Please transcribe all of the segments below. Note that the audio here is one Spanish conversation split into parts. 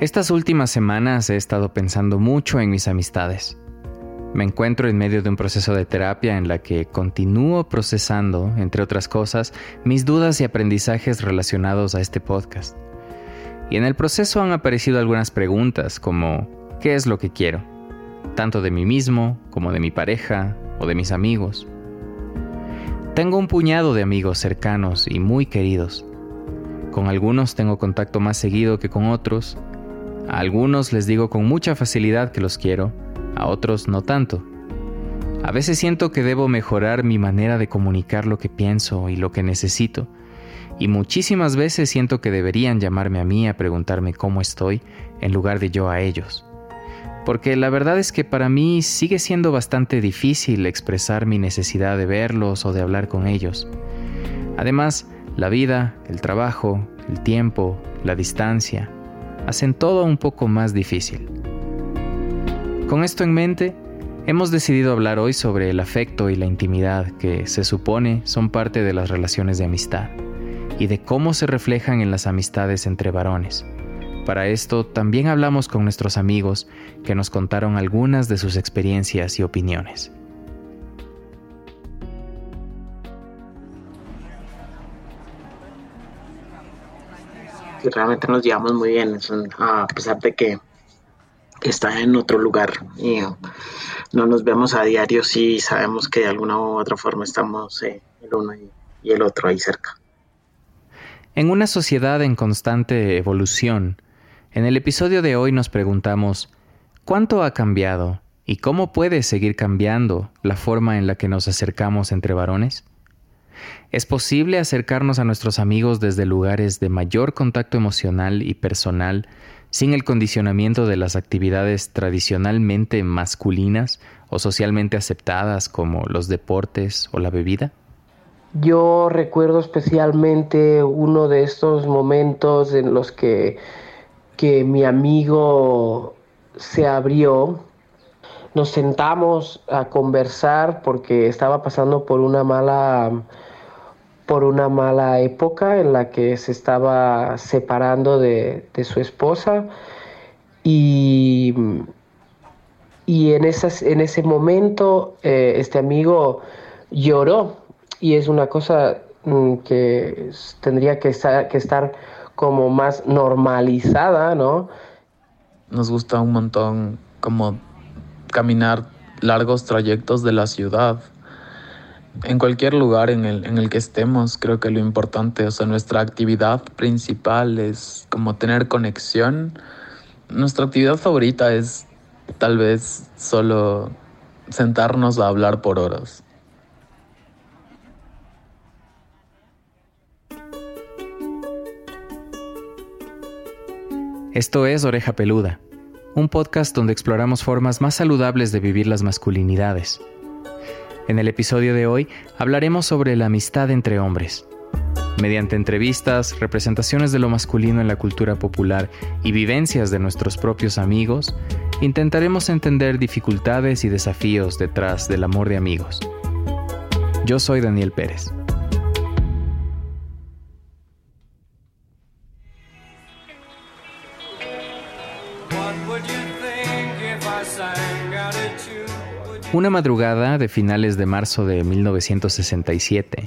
Estas últimas semanas he estado pensando mucho en mis amistades. Me encuentro en medio de un proceso de terapia en la que continúo procesando, entre otras cosas, mis dudas y aprendizajes relacionados a este podcast. Y en el proceso han aparecido algunas preguntas como ¿qué es lo que quiero? Tanto de mí mismo como de mi pareja o de mis amigos. Tengo un puñado de amigos cercanos y muy queridos. Con algunos tengo contacto más seguido que con otros a algunos les digo con mucha facilidad que los quiero, a otros no tanto. A veces siento que debo mejorar mi manera de comunicar lo que pienso y lo que necesito, y muchísimas veces siento que deberían llamarme a mí a preguntarme cómo estoy en lugar de yo a ellos. Porque la verdad es que para mí sigue siendo bastante difícil expresar mi necesidad de verlos o de hablar con ellos. Además, la vida, el trabajo, el tiempo, la distancia, hacen todo un poco más difícil. Con esto en mente, hemos decidido hablar hoy sobre el afecto y la intimidad que se supone son parte de las relaciones de amistad y de cómo se reflejan en las amistades entre varones. Para esto también hablamos con nuestros amigos que nos contaron algunas de sus experiencias y opiniones. Realmente nos llevamos muy bien, a pesar de que está en otro lugar y no nos vemos a diario, sí sabemos que de alguna u otra forma estamos eh, el uno y, y el otro ahí cerca. En una sociedad en constante evolución, en el episodio de hoy nos preguntamos, ¿cuánto ha cambiado y cómo puede seguir cambiando la forma en la que nos acercamos entre varones? Es posible acercarnos a nuestros amigos desde lugares de mayor contacto emocional y personal sin el condicionamiento de las actividades tradicionalmente masculinas o socialmente aceptadas como los deportes o la bebida? Yo recuerdo especialmente uno de estos momentos en los que, que mi amigo se abrió. Nos sentamos a conversar porque estaba pasando por una mala por una mala época en la que se estaba separando de, su esposa y, y en, esas, en ese momento eh, este amigo lloró y es una cosa mm, que tendría que estar, que estar como más normalizada, ¿no? Nos gusta un montón como caminar largos trayectos de la ciudad en cualquier lugar en el, en el que estemos, creo que lo importante, o sea, nuestra actividad principal es como tener conexión. Nuestra actividad favorita es tal vez solo sentarnos a hablar por horas. Esto es Oreja Peluda, un podcast donde exploramos formas más saludables de vivir las masculinidades en el episodio de hoy hablaremos sobre la amistad entre hombres. Mediante entrevistas, representaciones de lo masculino en la cultura popular y vivencias de nuestros propios amigos, intentaremos entender dificultades y desafíos detrás del amor de amigos. Yo soy Daniel Pérez. Una madrugada de finales de marzo de 1967,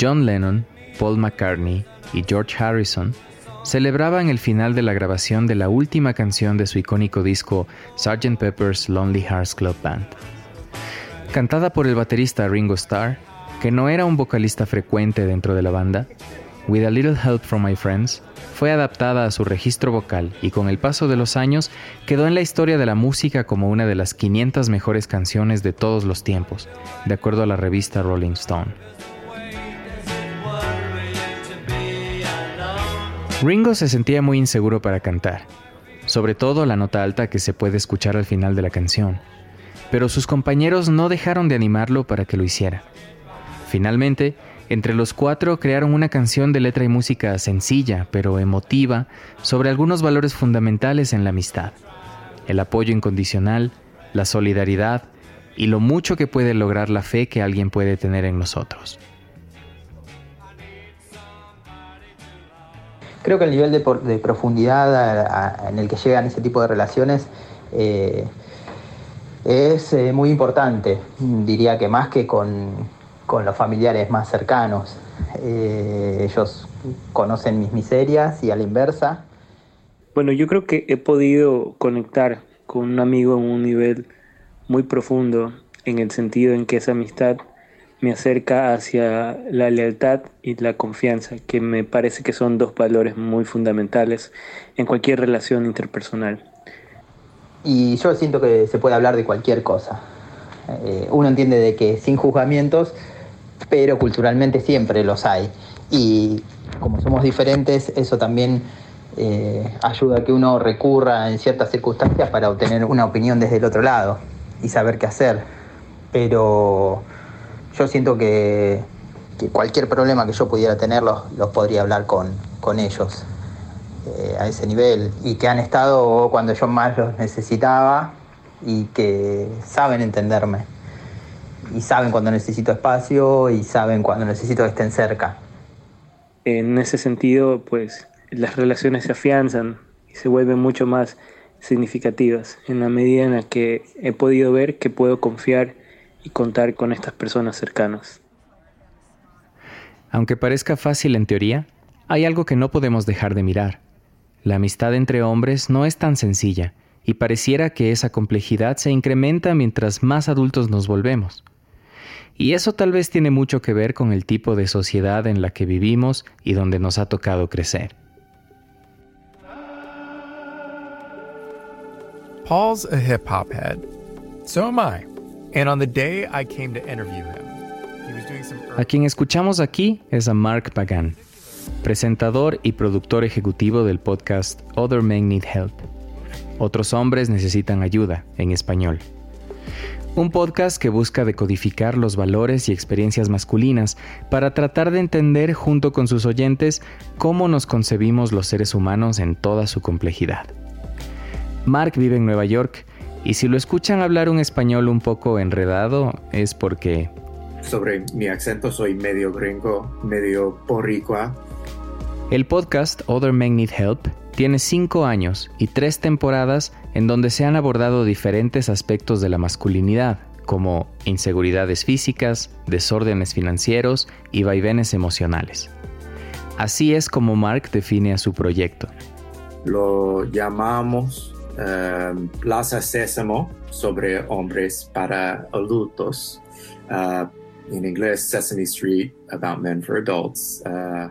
John Lennon, Paul McCartney y George Harrison celebraban el final de la grabación de la última canción de su icónico disco Sgt. Pepper's Lonely Hearts Club Band. Cantada por el baterista Ringo Starr, que no era un vocalista frecuente dentro de la banda, With a Little Help from My Friends fue adaptada a su registro vocal y con el paso de los años quedó en la historia de la música como una de las 500 mejores canciones de todos los tiempos, de acuerdo a la revista Rolling Stone. Ringo se sentía muy inseguro para cantar, sobre todo la nota alta que se puede escuchar al final de la canción, pero sus compañeros no dejaron de animarlo para que lo hiciera. Finalmente, entre los cuatro crearon una canción de letra y música sencilla, pero emotiva, sobre algunos valores fundamentales en la amistad. El apoyo incondicional, la solidaridad y lo mucho que puede lograr la fe que alguien puede tener en nosotros. Creo que el nivel de, profundidad en el que llegan ese tipo de relaciones eh, es eh, muy importante, diría que más que con, los familiares más cercanos. Eh, ellos conocen mis miserias y a la inversa. Bueno, yo creo que he podido conectar con un amigo en un nivel muy profundo, en el sentido en que esa amistad me acerca hacia la lealtad y la confianza, que me parece que son dos valores muy fundamentales en cualquier relación interpersonal. Y yo siento que se puede hablar de cualquier cosa. Eh, uno entiende de que sin juzgamientos, pero culturalmente siempre los hay. Y como somos diferentes, eso también eh, ayuda a que uno recurra en ciertas circunstancias para obtener una opinión desde el otro lado y saber qué hacer. Pero yo siento que, cualquier problema que yo pudiera tener los, podría hablar con, con ellos eh, a ese nivel y que han estado cuando yo más los necesitaba y que saben entenderme y saben cuando necesito espacio y saben cuando necesito que estén cerca. En ese sentido, pues las relaciones se afianzan y se vuelven mucho más significativas en la medida en la que he podido ver que puedo confiar y contar con estas personas cercanas. Aunque parezca fácil en teoría, hay algo que no podemos dejar de mirar. La amistad entre hombres no es tan sencilla y pareciera que esa complejidad se incrementa mientras más adultos nos volvemos. Y eso tal vez tiene mucho que ver con el tipo de sociedad en la que vivimos y donde nos ha tocado crecer. Paul's a hip hop head. So am I. A quien escuchamos aquí es a Mark Pagan, presentador y productor ejecutivo del podcast Other Men Need Help. Otros hombres necesitan ayuda, en español. Un podcast que busca decodificar los valores y experiencias masculinas para tratar de entender junto con sus oyentes cómo nos concebimos los seres humanos en toda su complejidad. Mark vive en Nueva York y si lo escuchan hablar un español un poco enredado, es porque... Sobre mi acento soy medio gringo, medio boricua. El podcast Other Men Need Help tiene cinco años y tres temporadas en donde se han abordado diferentes aspectos de la masculinidad, como inseguridades físicas, desórdenes financieros y vaivenes emocionales. Así es como Mark define a su proyecto. Lo llamamos Um, Plaza Sésamo sobre hombres para adultos. Uh, en inglés, Sesame Street about men for adults. Uh,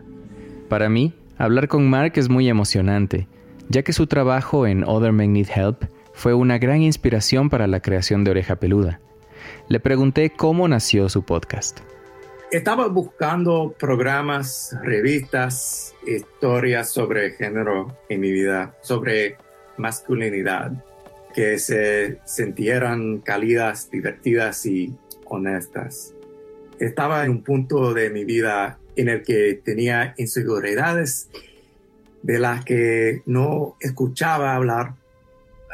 para mí, hablar con Mark es muy emocionante, ya que su trabajo en Other Men Need Help fue una gran inspiración para la creación de Oreja Peluda. Le pregunté cómo nació su podcast. Estaba buscando programas, revistas, historias sobre género en mi vida, sobre masculinidad, que se sintieran cálidas, divertidas y honestas. Estaba en un punto de mi vida en el que tenía inseguridades de las que no escuchaba hablar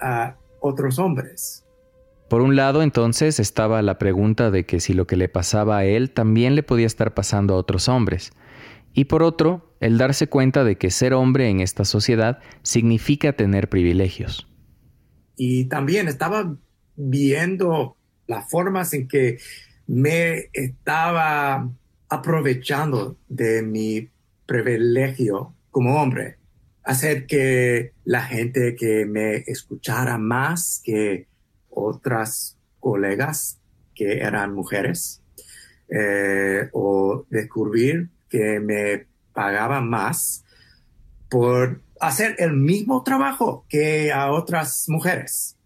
a otros hombres. Por un lado, entonces, estaba la pregunta de que si lo que le pasaba a él también le podía estar pasando a otros hombres. Y por otro, el darse cuenta de que ser hombre en esta sociedad significa tener privilegios. Y también estaba viendo las formas en que me estaba aprovechando de mi privilegio como hombre, hacer que la gente que me escuchara más que otras colegas que eran mujeres, eh, o descubrir que me pagaba más por hacer el mismo trabajo que a otras mujeres.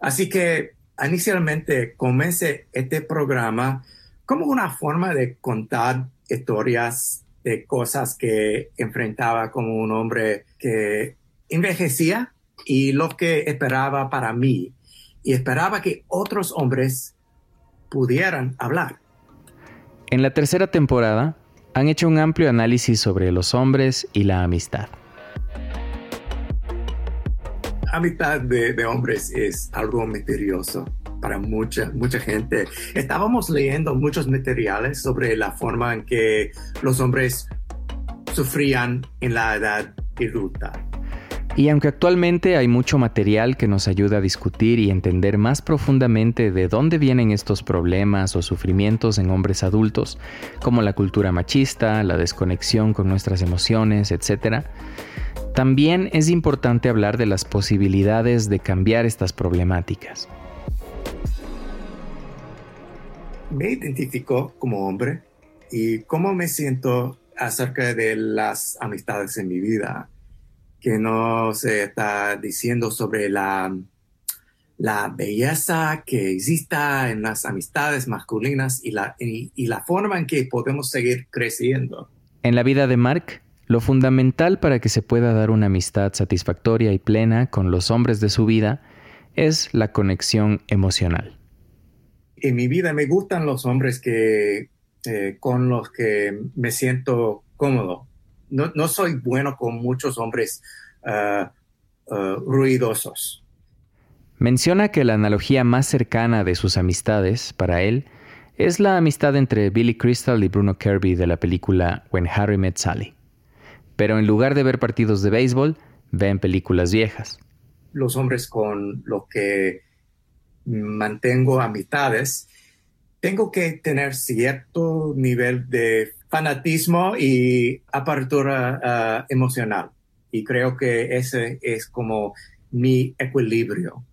Así que inicialmente comencé este programa como una forma de contar historias de cosas que enfrentaba como un hombre que envejecía y lo que esperaba para mí y esperaba que otros hombres pudieran hablar. En la tercera temporada han hecho un amplio análisis sobre los hombres y la amistad. Amistad de, hombres es algo misterioso para mucha, mucha gente. Estábamos leyendo muchos materiales sobre la forma en que los hombres sufrían en la edad adulta. Y aunque actualmente hay mucho material que nos ayuda a discutir y entender más profundamente de dónde vienen estos problemas o sufrimientos en hombres adultos, como la cultura machista, la desconexión con nuestras emociones, etc., también es importante hablar de las posibilidades de cambiar estas problemáticas. Me identifico como hombre y cómo me siento acerca de las amistades en mi vida que nos está diciendo sobre la, la belleza que exista en las amistades masculinas y la, y la forma en que podemos seguir creciendo. En la vida de Mark, lo fundamental para que se pueda dar una amistad satisfactoria y plena con los hombres de su vida es la conexión emocional. En mi vida me gustan los hombres que, eh, con los que me siento cómodo, no, soy bueno con muchos hombres uh, uh, ruidosos. Menciona que la analogía más cercana de sus amistades para él es la amistad entre Billy Crystal y Bruno Kirby de la película When Harry Met Sally. Pero en lugar de ver partidos de béisbol, ven películas viejas. Los hombres con los que mantengo amistades, tengo que tener cierto nivel de fanatismo y apertura ah, emocional. Y creo que ese es como mi equilibrio.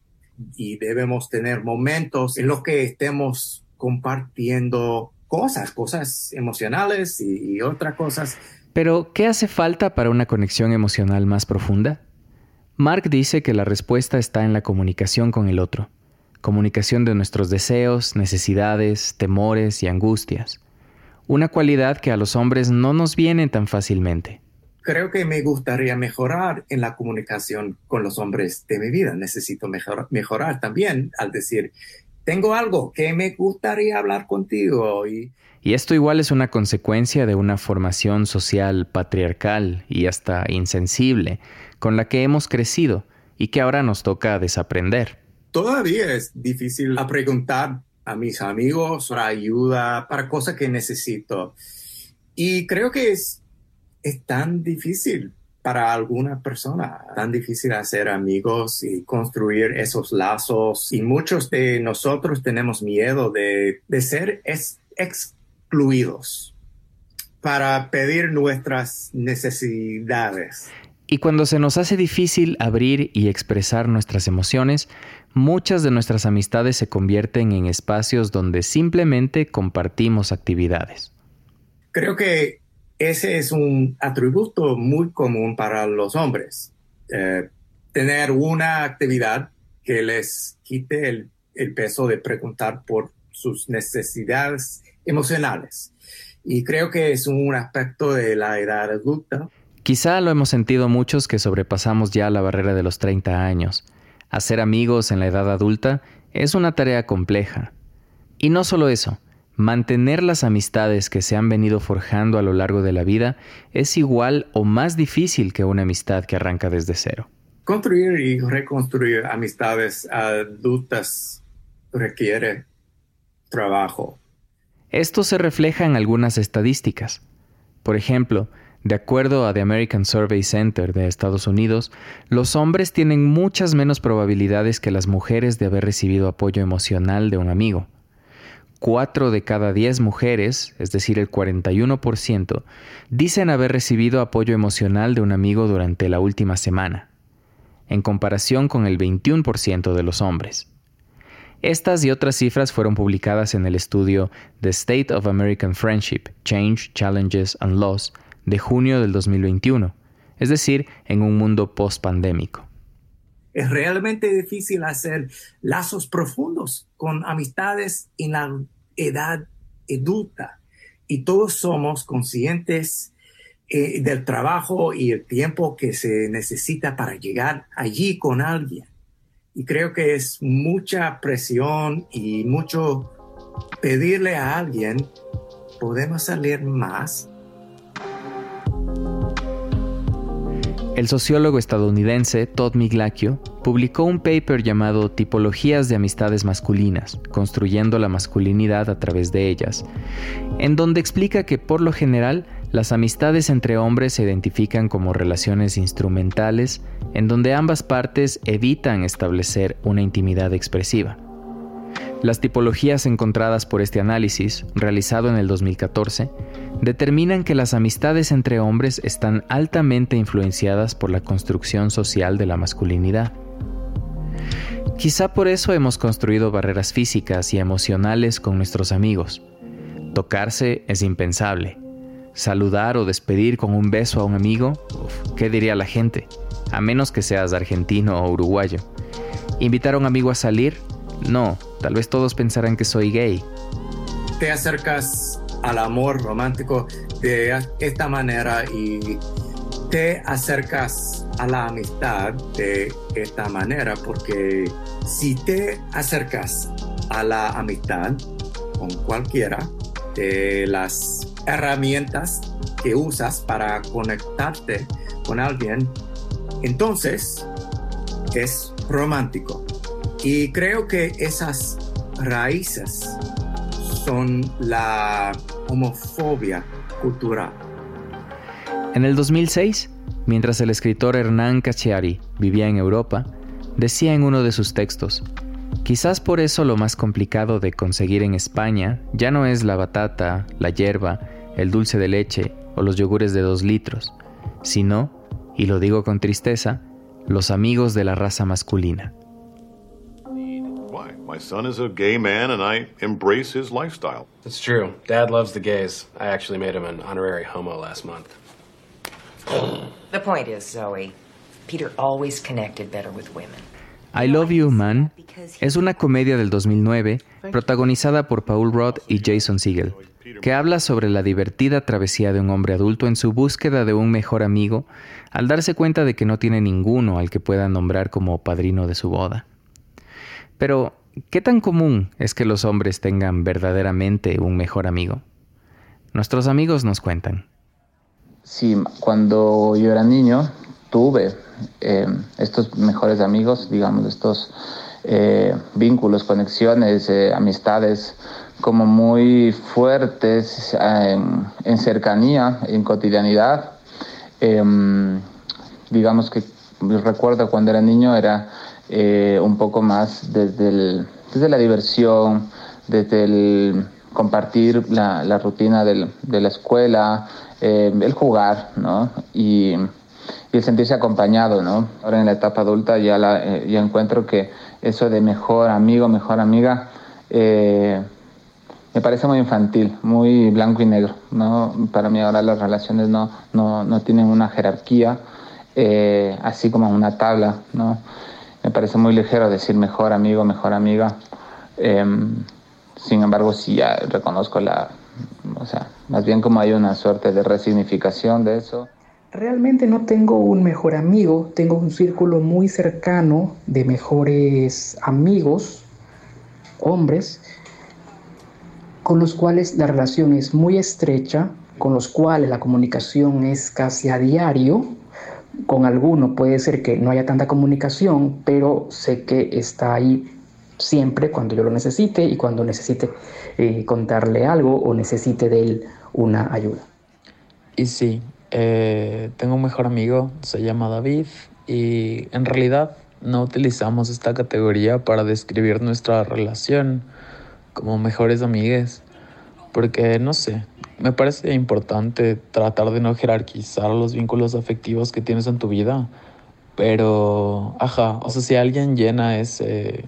Y debemos tener momentos en los que estemos compartiendo cosas, cosas emocionales y, y otras cosas. Pero, ¿qué hace falta para una conexión emocional más profunda? Mark dice que la respuesta está en la comunicación con el otro, comunicación de nuestros deseos, necesidades, temores y angustias una cualidad que a los hombres no nos viene tan fácilmente. Creo que me gustaría mejorar en la comunicación con los hombres de mi vida. Necesito mejorar también al decir, tengo algo que me gustaría hablar contigo. Y... y esto igual es una consecuencia de una formación social patriarcal y hasta insensible con la que hemos crecido y que ahora nos toca desaprender. Todavía es difícil a preguntar a mis amigos para ayuda, para cosas que necesito. Y creo que es, es tan difícil para alguna persona, tan difícil hacer amigos y construir esos lazos. Y muchos de nosotros tenemos miedo de, de ser excluidos para pedir nuestras necesidades. Y cuando se nos hace difícil abrir y expresar nuestras emociones, muchas de nuestras amistades se convierten en espacios donde simplemente compartimos actividades. Creo que ese es un atributo muy común para los hombres. Eh, tener una actividad que les quite el, el peso de preguntar por sus necesidades emocionales. Y creo que es un aspecto de la edad adulta Quizá lo hemos sentido muchos que sobrepasamos ya la barrera de los 30 años. Hacer amigos en la edad adulta es una tarea compleja. Y no solo eso, mantener las amistades que se han venido forjando a lo largo de la vida es igual o más difícil que una amistad que arranca desde cero. Construir y reconstruir amistades adultas requiere trabajo. Esto se refleja en algunas estadísticas. Por ejemplo, de acuerdo a The American Survey Center de Estados Unidos, los hombres tienen muchas menos probabilidades que las mujeres de haber recibido apoyo emocional de un amigo. Cuatro de cada diez mujeres, es decir, el 41%, dicen haber recibido apoyo emocional de un amigo durante la última semana, en comparación con el 21% de los hombres. Estas y otras cifras fueron publicadas en el estudio The State of American Friendship, Change, Challenges and Loss de junio del 2021, es decir, en un mundo post-pandémico. Es realmente difícil hacer lazos profundos con amistades en la edad adulta y todos somos conscientes eh, del trabajo y el tiempo que se necesita para llegar allí con alguien. Y creo que es mucha presión y mucho pedirle a alguien, podemos salir más El sociólogo estadounidense Todd Miglacchio publicó un paper llamado Tipologías de amistades masculinas, construyendo la masculinidad a través de ellas, en donde explica que por lo general las amistades entre hombres se identifican como relaciones instrumentales en donde ambas partes evitan establecer una intimidad expresiva. Las tipologías encontradas por este análisis, realizado en el 2014, determinan que las amistades entre hombres están altamente influenciadas por la construcción social de la masculinidad. Quizá por eso hemos construido barreras físicas y emocionales con nuestros amigos. Tocarse es impensable. Saludar o despedir con un beso a un amigo, ¿qué diría la gente? A menos que seas argentino o uruguayo. Invitar a un amigo a salir, no, tal vez todos pensarán que soy gay. Te acercas al amor romántico de esta manera y te acercas a la amistad de esta manera porque si te acercas a la amistad con cualquiera de las herramientas que usas para conectarte con alguien, entonces es romántico. Y creo que esas raíces son la homofobia cultural. En el 2006, mientras el escritor Hernán Cachiari vivía en Europa, decía en uno de sus textos, quizás por eso lo más complicado de conseguir en España ya no es la batata, la hierba, el dulce de leche o los yogures de dos litros, sino, y lo digo con tristeza, los amigos de la raza masculina. My son is a gay man and I embrace his lifestyle. It's true. Dad loves the gays. I actually made him an honorary homo last month. The point is, Zoe, Peter always connected better with women. I Love You Man es una comedia del 2009 protagonizada por Paul Rudd y Jason Segel, que habla sobre la divertida travesía de un hombre adulto en su búsqueda de un mejor amigo al darse cuenta de que no tiene ninguno al que pueda nombrar como padrino de su boda. Pero, ¿Qué tan común es que los hombres tengan verdaderamente un mejor amigo? Nuestros amigos nos cuentan. Sí, cuando yo era niño tuve eh, estos mejores amigos, digamos, estos eh, vínculos, conexiones, eh, amistades como muy fuertes en, cercanía, en cotidianidad. Em, digamos que recuerdo cuando era niño era un poco más desde, desde la diversión, desde el compartir la, la rutina del, de la escuela, el jugar, ¿no? Y, y, el sentirse acompañado, ¿no? Ahora en la etapa adulta ya, la, eh, ya encuentro que eso de mejor amigo, mejor amiga, me parece muy infantil, muy blanco y negro, ¿no? Para mí ahora las relaciones no, no, no tienen una jerarquía, así como una tabla, ¿no? me parece muy ligero decir mejor amigo, mejor amiga. Em, sin embargo, sí ya reconozco la, o sea, más bien como hay una suerte de resignificación de eso. Realmente no tengo un mejor amigo, tengo un círculo muy cercano de mejores amigos, hombres, con los cuales la relación es muy estrecha, con los cuales la comunicación es casi a diario, con alguno puede ser que no haya tanta comunicación, pero sé que está ahí siempre cuando yo lo necesite y cuando necesite eh, contarle algo o necesite de él una ayuda. Y sí, eh, tengo un mejor amigo, se llama David y en realidad no utilizamos esta categoría para describir nuestra relación como mejores amigues, porque no sé, me parece importante tratar de no jerarquizar los vínculos afectivos que tienes en tu vida. Pero, ajá, o sea, si alguien llena ese,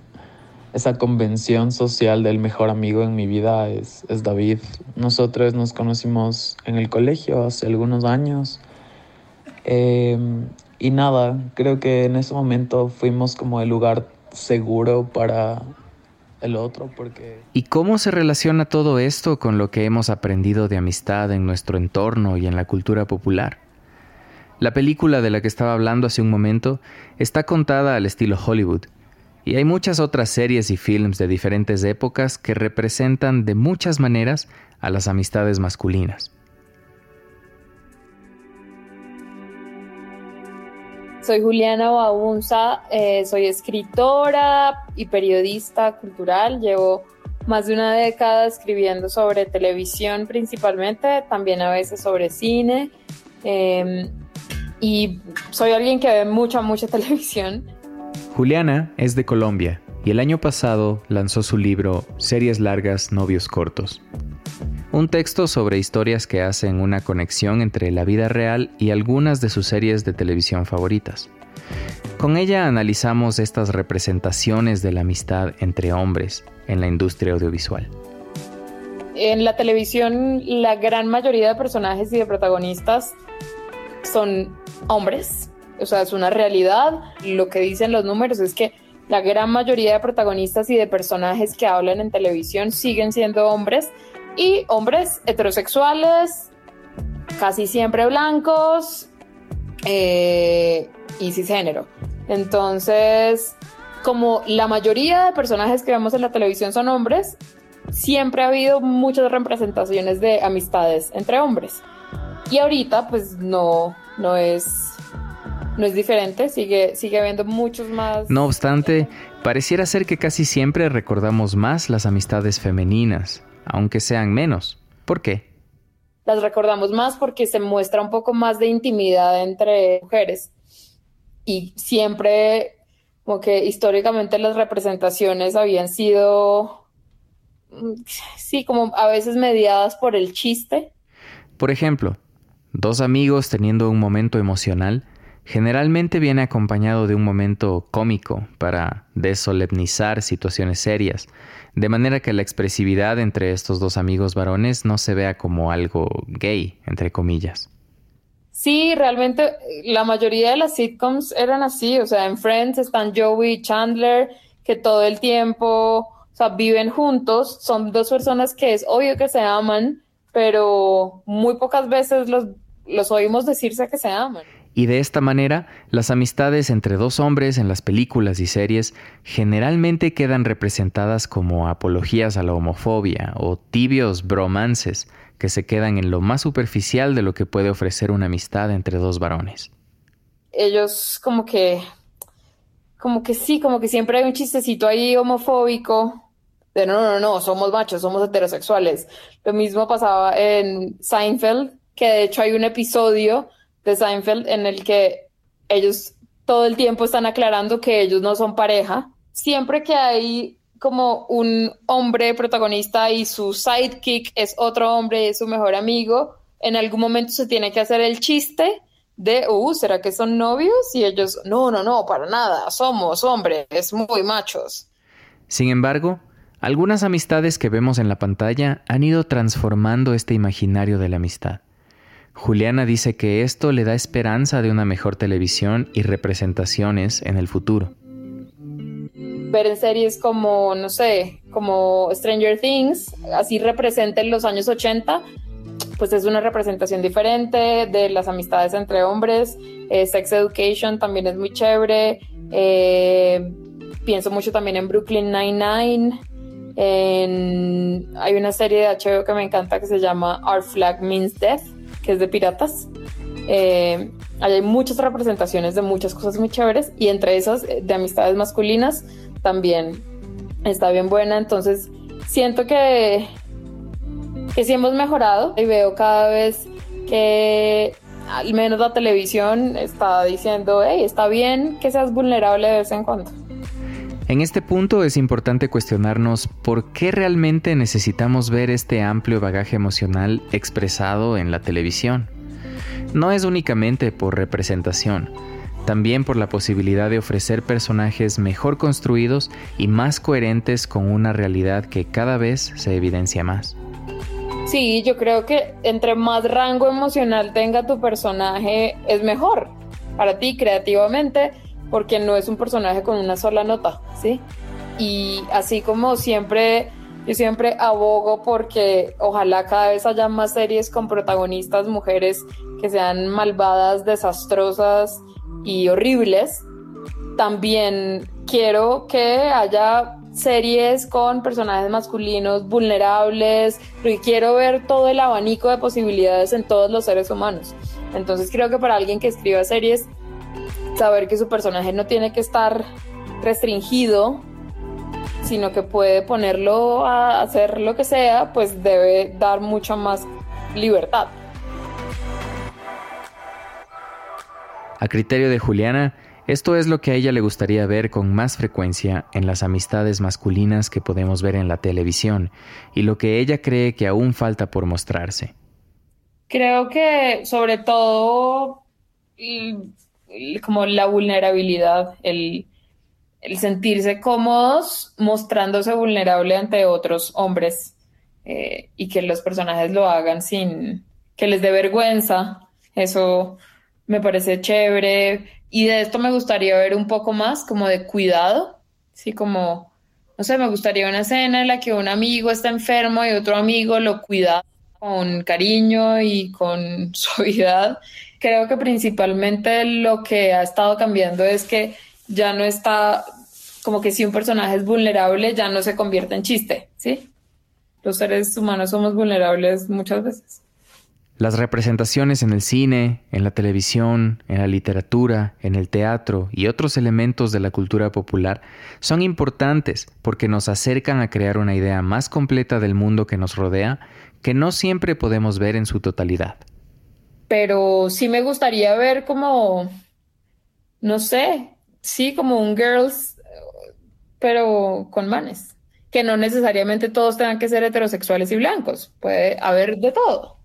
esa convención social del mejor amigo en mi vida es, es David. Nosotros nos conocimos en el colegio hace algunos años. Em, y nada, creo que en ese momento fuimos como el lugar seguro para el otro porque... ¿Y cómo se relaciona todo esto con lo que hemos aprendido de amistad en nuestro entorno y en la cultura popular? La película de la que estaba hablando hace un momento está contada al estilo Hollywood, y hay muchas otras series y films de diferentes épocas que representan de muchas maneras a las amistades masculinas. Soy Juliana Baunza, eh, soy escritora y periodista cultural. Llevo más de una década escribiendo sobre televisión principalmente, también a veces sobre cine. Em, y soy alguien que ve mucha, mucha televisión. Juliana es de Colombia y el año pasado lanzó su libro Series largas, novios cortos. Un texto sobre historias que hacen una conexión entre la vida real y algunas de sus series de televisión favoritas. Con ella analizamos estas representaciones de la amistad entre hombres en la industria audiovisual. En la televisión, la gran mayoría de personajes y de protagonistas son hombres. O sea, es una realidad. Lo que dicen los números es que la gran mayoría de protagonistas y de personajes que hablan en televisión siguen siendo hombres y hombres heterosexuales, casi siempre blancos eh, y cisgénero. Entonces, como la mayoría de personajes que vemos en la televisión son hombres, siempre ha habido muchas representaciones de amistades entre hombres. Y ahorita, pues no, no es no es diferente, sigue, sigue habiendo muchos más. No obstante, pareciera ser que casi siempre recordamos más las amistades femeninas, aunque sean menos. ¿Por qué? Las recordamos más porque se muestra un poco más de intimidad entre mujeres. Y siempre, como que históricamente las representaciones habían sido, mm, sí, como a veces mediadas por el chiste. Por ejemplo, dos amigos teniendo un momento emocional Generalmente viene acompañado de un momento cómico para desolemnizar situaciones serias, de manera que la expresividad entre estos dos amigos varones no se vea como algo gay, entre comillas. Sí, realmente la mayoría de las sitcoms eran así, o sea, en Friends están Joey y Chandler, que todo el tiempo, viven juntos, son dos personas que es obvio que se aman, pero muy pocas veces los, los oímos decirse que se aman. Y de esta manera, las amistades entre dos hombres en las películas y series generalmente quedan representadas como apologías a la homofobia o tibios bromances que se quedan en lo más superficial de lo que puede ofrecer una amistad entre dos varones. Ellos como que, como que sí, como que siempre hay un chistecito ahí homofóbico de no, no, no, somos machos, somos heterosexuales. Lo mismo pasaba en Seinfeld, que de hecho hay un episodio de Seinfeld en el que ellos todo el tiempo están aclarando que ellos no son pareja. Siempre que hay como un hombre protagonista y su sidekick es otro hombre, es su mejor amigo, en algún momento se tiene que hacer el chiste de, uh, ¿será que son novios? Y ellos, no, no, no, para nada, somos hombres muy machos. Sin embargo, algunas amistades que vemos en la pantalla han ido transformando este imaginario de la amistad. Juliana dice que esto le da esperanza de una mejor televisión y representaciones en el futuro. Ver en series como, no sé, como Stranger Things, así representen los años 80, pues es una representación diferente de las amistades entre hombres. Eh, Sex Education también es muy chévere. Eh, pienso mucho también en Brooklyn Nine-Nine. hay una serie de HBO que me encanta que se llama Our Flag Means Death que es de piratas. Eh, hay muchas representaciones de muchas cosas muy chéveres y entre esas eh, de amistades masculinas también está bien buena. Entonces siento que, que sí hemos mejorado y veo cada vez que al menos la televisión está diciendo, hey, está bien que seas vulnerable de vez en cuando. En este punto es importante cuestionarnos por qué realmente necesitamos ver este amplio bagaje emocional expresado en la televisión. No es únicamente por representación, también por la posibilidad de ofrecer personajes mejor construidos y más coherentes con una realidad que cada vez se evidencia más. Sí, yo creo que entre más rango emocional tenga tu personaje es mejor para ti creativamente porque no es un personaje con una sola nota, ¿sí? Y así como siempre, yo siempre abogo porque ojalá cada vez haya más series con protagonistas mujeres que sean malvadas, desastrosas y horribles. También quiero que haya series con personajes masculinos vulnerables, y quiero ver todo el abanico de posibilidades en todos los seres humanos. Entonces creo que para alguien que escriba series saber que su personaje no tiene que estar restringido sino que puede ponerlo a hacer lo que sea, pues debe dar mucha más libertad. A criterio de Juliana, esto es lo que a ella le gustaría ver con más frecuencia en las amistades masculinas que podemos ver en la televisión y lo que ella cree que aún falta por mostrarse. Creo que sobre todo como la vulnerabilidad, el, sentirse cómodos mostrándose vulnerable ante otros hombres eh, y que los personajes lo hagan sin que les dé vergüenza. Eso me parece chévere. Y de esto me gustaría ver un poco más, como de cuidado, sí, como, no sé, me gustaría una escena en la que un amigo está enfermo y otro amigo lo cuida con cariño y con suavidad. Creo que principalmente lo que ha estado cambiando es que ya no está, como que si un personaje es vulnerable, ya no se convierte en chiste, ¿sí? Los seres humanos somos vulnerables muchas veces. Las representaciones en el cine, en la televisión, en la literatura, en el teatro y otros elementos de la cultura popular son importantes porque nos acercan a crear una idea más completa del mundo que nos rodea que no siempre podemos ver en su totalidad. Pero sí me gustaría ver como, no sé, sí, como un girls, pero con manes. Que no necesariamente todos tengan que ser heterosexuales y blancos, puede haber de todo.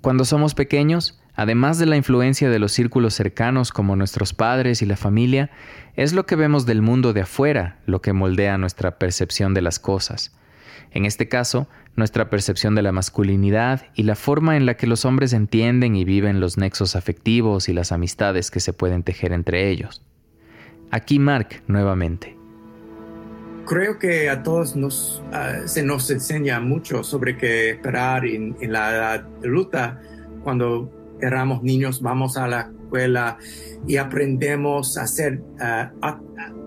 Cuando somos pequeños, además de la influencia de los círculos cercanos como nuestros padres y la familia, es lo que vemos del mundo de afuera lo que moldea nuestra percepción de las cosas. En este caso, nuestra percepción de la masculinidad y la forma en la que los hombres entienden y viven los nexos afectivos y las amistades que se pueden tejer entre ellos. Aquí Mark nuevamente. Creo que a todos nos, ah, se nos enseña mucho sobre qué esperar en, la adulta. Cuando éramos niños, vamos a la escuela y aprendemos a ser ah,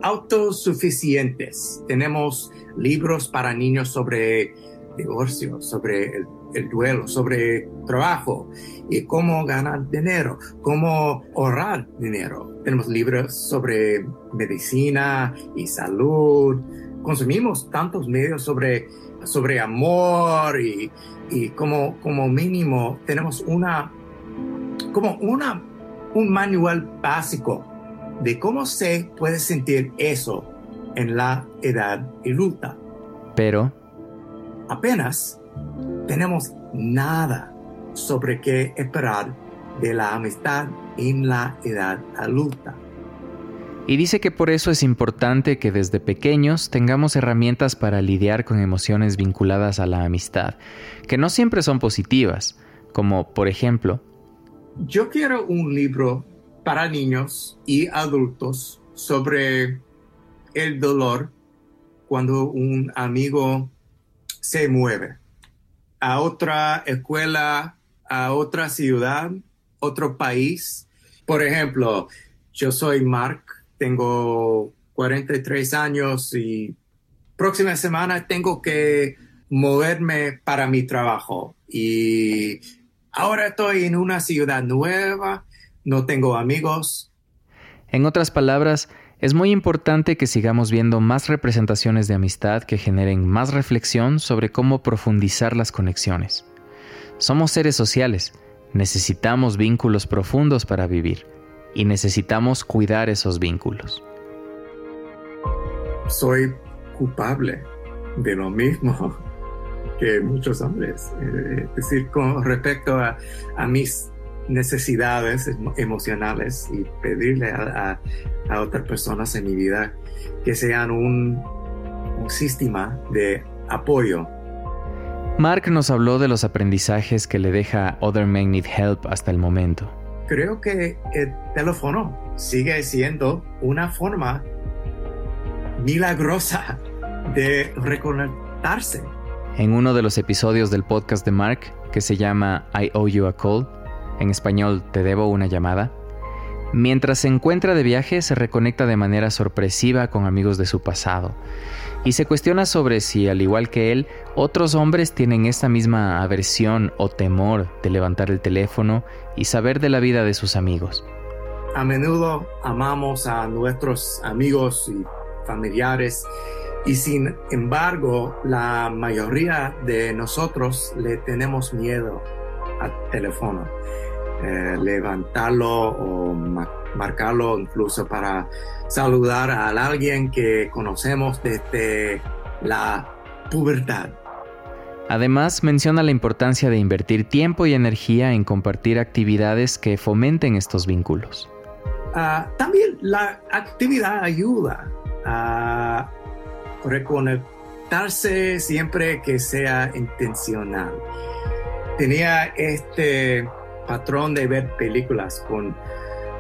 autosuficientes. Tenemos libros para niños sobre divorcio, sobre el, el, duelo, sobre trabajo y cómo ganar dinero, cómo ahorrar dinero. Tenemos libros sobre medicina y salud, consumimos tantos medios sobre, sobre amor y, y como, como mínimo tenemos una, como una, un manual básico de cómo se puede sentir eso en la edad adulta. Pero apenas tenemos nada sobre qué esperar de la amistad en la edad adulta. Y dice que por eso es importante que desde pequeños tengamos herramientas para lidiar con emociones vinculadas a la amistad, que no siempre son positivas, como por ejemplo... Yo quiero un libro para niños y adultos sobre el dolor cuando un amigo se mueve a otra escuela, a otra ciudad, otro país. Por ejemplo, yo soy Mark tengo 43 años y próxima semana tengo que moverme para mi trabajo y ahora estoy en una ciudad nueva, no tengo amigos. En otras palabras, es muy importante que sigamos viendo más representaciones de amistad que generen más reflexión sobre cómo profundizar las conexiones. Somos seres sociales, necesitamos vínculos profundos para vivir y necesitamos cuidar esos vínculos. Soy culpable de lo mismo que muchos hombres. Eh, es decir, con respecto a, mis necesidades emocionales y pedirle a, otras personas en mi vida que sean un, un sistema de apoyo. Mark nos habló de los aprendizajes que le deja Other Men Need Help hasta el momento creo que el teléfono sigue siendo una forma milagrosa de reconectarse. En uno de los episodios del podcast de Mark, que se llama I Owe You a Call, en español Te debo una llamada, mientras se encuentra de viaje se reconecta de manera sorpresiva con amigos de su pasado. Y se cuestiona sobre si, al igual que él, otros hombres tienen esta misma aversión o temor de levantar el teléfono y saber de la vida de sus amigos. A menudo amamos a nuestros amigos y familiares Y sin embargo, la mayoría de nosotros le tenemos miedo al teléfono. Eh, levantarlo o marcarlo incluso para saludar a alguien que conocemos desde la pubertad. Además, menciona la importancia de invertir tiempo y energía en compartir actividades que fomenten estos vínculos. Ah, también la actividad ayuda a reconectarse siempre que sea intencional. Tenía este patrón de ver películas con,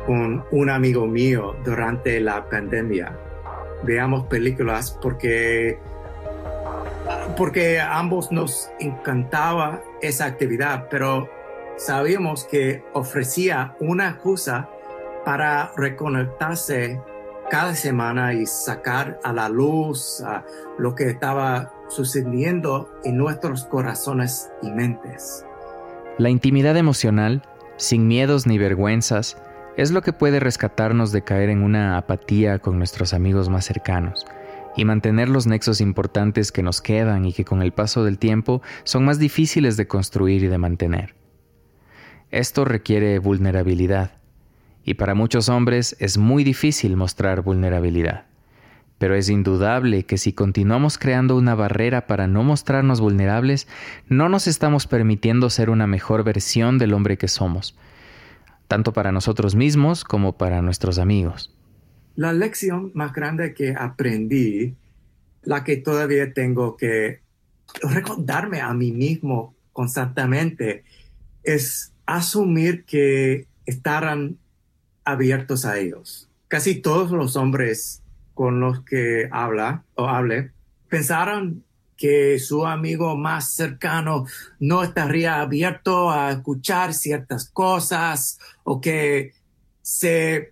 un amigo mío durante la pandemia. Veamos películas porque porque ambos nos encantaba esa actividad, pero sabíamos que ofrecía una excusa para reconectarse cada semana y sacar a la luz lo que estaba sucediendo en nuestros corazones y mentes. La intimidad emocional, sin miedos ni vergüenzas, es lo que puede rescatarnos de caer en una apatía con nuestros amigos más cercanos y mantener los nexos importantes que nos quedan y que con el paso del tiempo son más difíciles de construir y de mantener. Esto requiere vulnerabilidad, y para muchos hombres es muy difícil mostrar vulnerabilidad. Pero es indudable que si continuamos creando una barrera para no mostrarnos vulnerables, no nos estamos permitiendo ser una mejor versión del hombre que somos, tanto para nosotros mismos como para nuestros amigos. La lección más grande que aprendí, la que todavía tengo que recordarme a mí mismo constantemente, es asumir que estarán abiertos a ellos. Casi todos los hombres con los que habla o hable pensaron que su amigo más cercano no estaría abierto a escuchar ciertas cosas o que se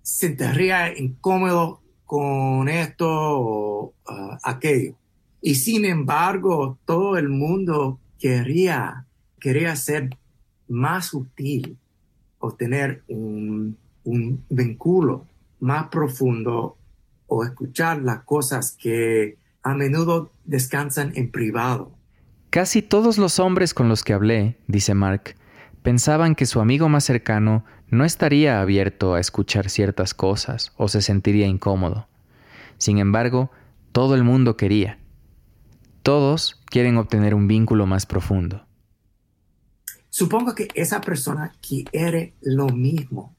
sentiría incómodo con esto o uh, aquello. Y sin embargo, todo el mundo quería, quería ser más útil o tener un, un vínculo más profundo o escuchar las cosas que a menudo descansan en privado. Casi todos los hombres con los que hablé, dice Mark, pensaban que su amigo más cercano no estaría abierto a escuchar ciertas cosas o se sentiría incómodo. Sin embargo, todo el mundo quería. Todos quieren obtener un vínculo más profundo. Supongo que esa persona quiere lo mismo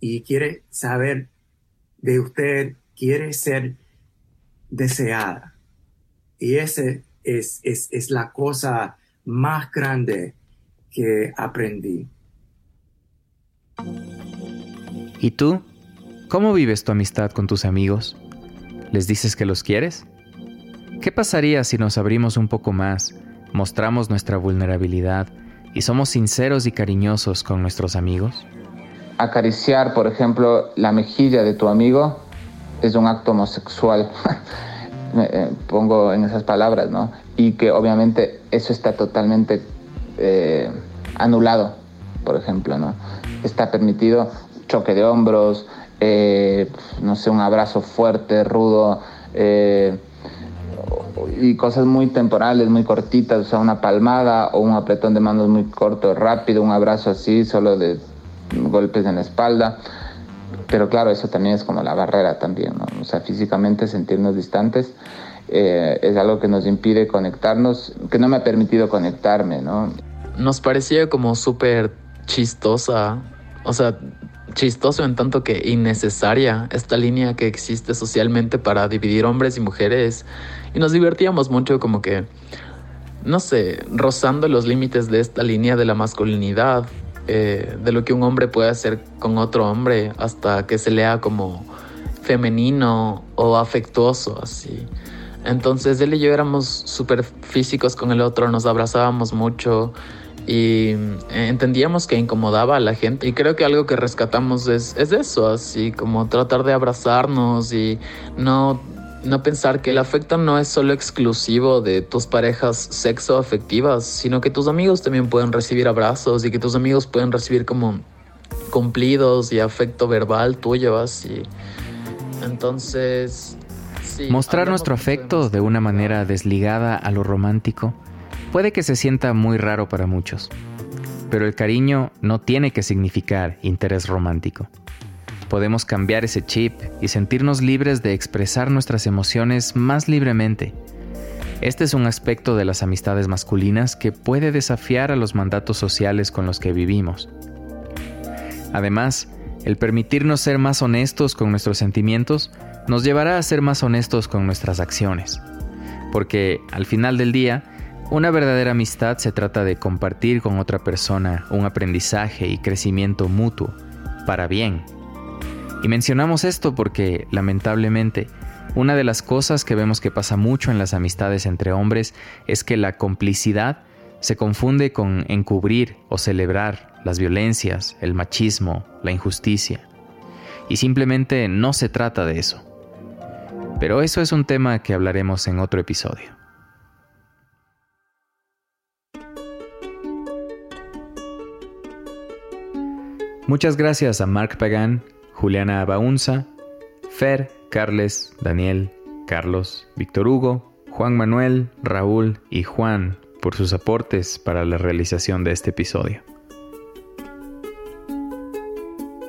y quiere saber de usted, quiere ser deseada. Y esa es, es, es la cosa más grande que aprendí. ¿Y tú? ¿Cómo vives tu amistad con tus amigos? ¿Les dices que los quieres? ¿Qué pasaría si nos abrimos un poco más, mostramos nuestra vulnerabilidad y somos sinceros y cariñosos con nuestros amigos? Acariciar, por ejemplo, la mejilla de tu amigo es un acto homosexual. Me, eh, pongo en esas palabras, ¿no? Y que obviamente eso está totalmente eh, anulado, por ejemplo, ¿no? Está permitido choque de hombros, eh, no sé, un abrazo fuerte, rudo, eh, y cosas muy temporales, muy cortitas, o sea, una palmada o un apretón de manos muy corto, rápido, un abrazo así, solo de golpes en la espalda. Pero claro, eso también es como la barrera también, ¿no? O sea, físicamente sentirnos distantes eh, es algo que nos impide conectarnos, que no me ha permitido conectarme, ¿no? Nos parecía como súper chistosa, o sea, chistoso en tanto que innecesaria esta línea que existe socialmente para dividir hombres y mujeres. Y nos divertíamos mucho como que, no sé, rozando los límites de esta línea de la masculinidad, eh, de lo que un hombre puede hacer con otro hombre hasta que se lea como femenino o afectuoso, así. Entonces él y yo éramos súper físicos con el otro, nos abrazábamos mucho y eh, entendíamos que incomodaba a la gente y creo que algo que rescatamos es, es eso, así como tratar de abrazarnos y no, no pensar que el afecto no es solo exclusivo de tus parejas sexo afectivas, sino que tus amigos también pueden recibir abrazos y que tus amigos pueden recibir como cumplidos y afecto verbal tuyo así. Entonces Mostrar nuestro afecto de una manera desligada a lo romántico puede que se sienta muy raro para muchos, pero el cariño no tiene que significar interés romántico. Podemos cambiar ese chip y sentirnos libres de expresar nuestras emociones más libremente. Este es un aspecto de las amistades masculinas que puede desafiar a los mandatos sociales con los que vivimos. Además, el permitirnos ser más honestos con nuestros sentimientos nos llevará a ser más honestos con nuestras acciones. Porque al final del día, una verdadera amistad se trata de compartir con otra persona un aprendizaje y crecimiento mutuo, para bien. Y mencionamos esto porque, lamentablemente, una de las cosas que vemos que pasa mucho en las amistades entre hombres es que la complicidad se confunde con encubrir o celebrar las violencias, el machismo, la injusticia. Y simplemente no se trata de eso. Pero eso es un tema que hablaremos en otro episodio. Muchas gracias a Mark Pagan, Juliana Abaunza, Fer, Carles, Daniel, Carlos, Víctor Hugo, Juan Manuel, Raúl y Juan por sus aportes para la realización de este episodio.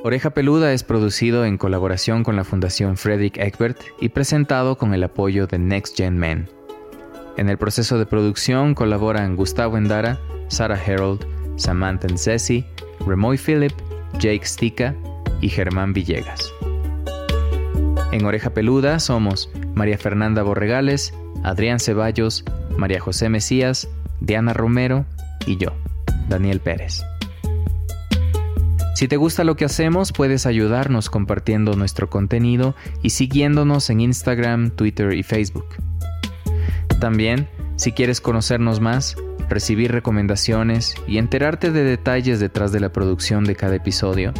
Oreja Peluda es producido en colaboración con la Fundación Frederick Egbert y presentado con el apoyo de Next Gen Men. En el proceso de producción colaboran Gustavo Endara, Sarah Harold, Samantha Ncesi, Remoy Philip, Jake Stika y Germán Villegas. En Oreja Peluda somos María Fernanda Borregales, Adrián Ceballos, María José Mesías, Diana Romero y yo, Daniel Pérez. Si te gusta lo que hacemos, puedes ayudarnos compartiendo nuestro contenido y siguiéndonos en Instagram, Twitter y Facebook. También, si quieres conocernos más, recibir recomendaciones y enterarte de detalles detrás de la producción de cada episodio,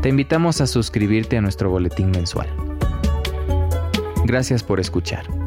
te invitamos a suscribirte a nuestro boletín mensual. Gracias por escuchar.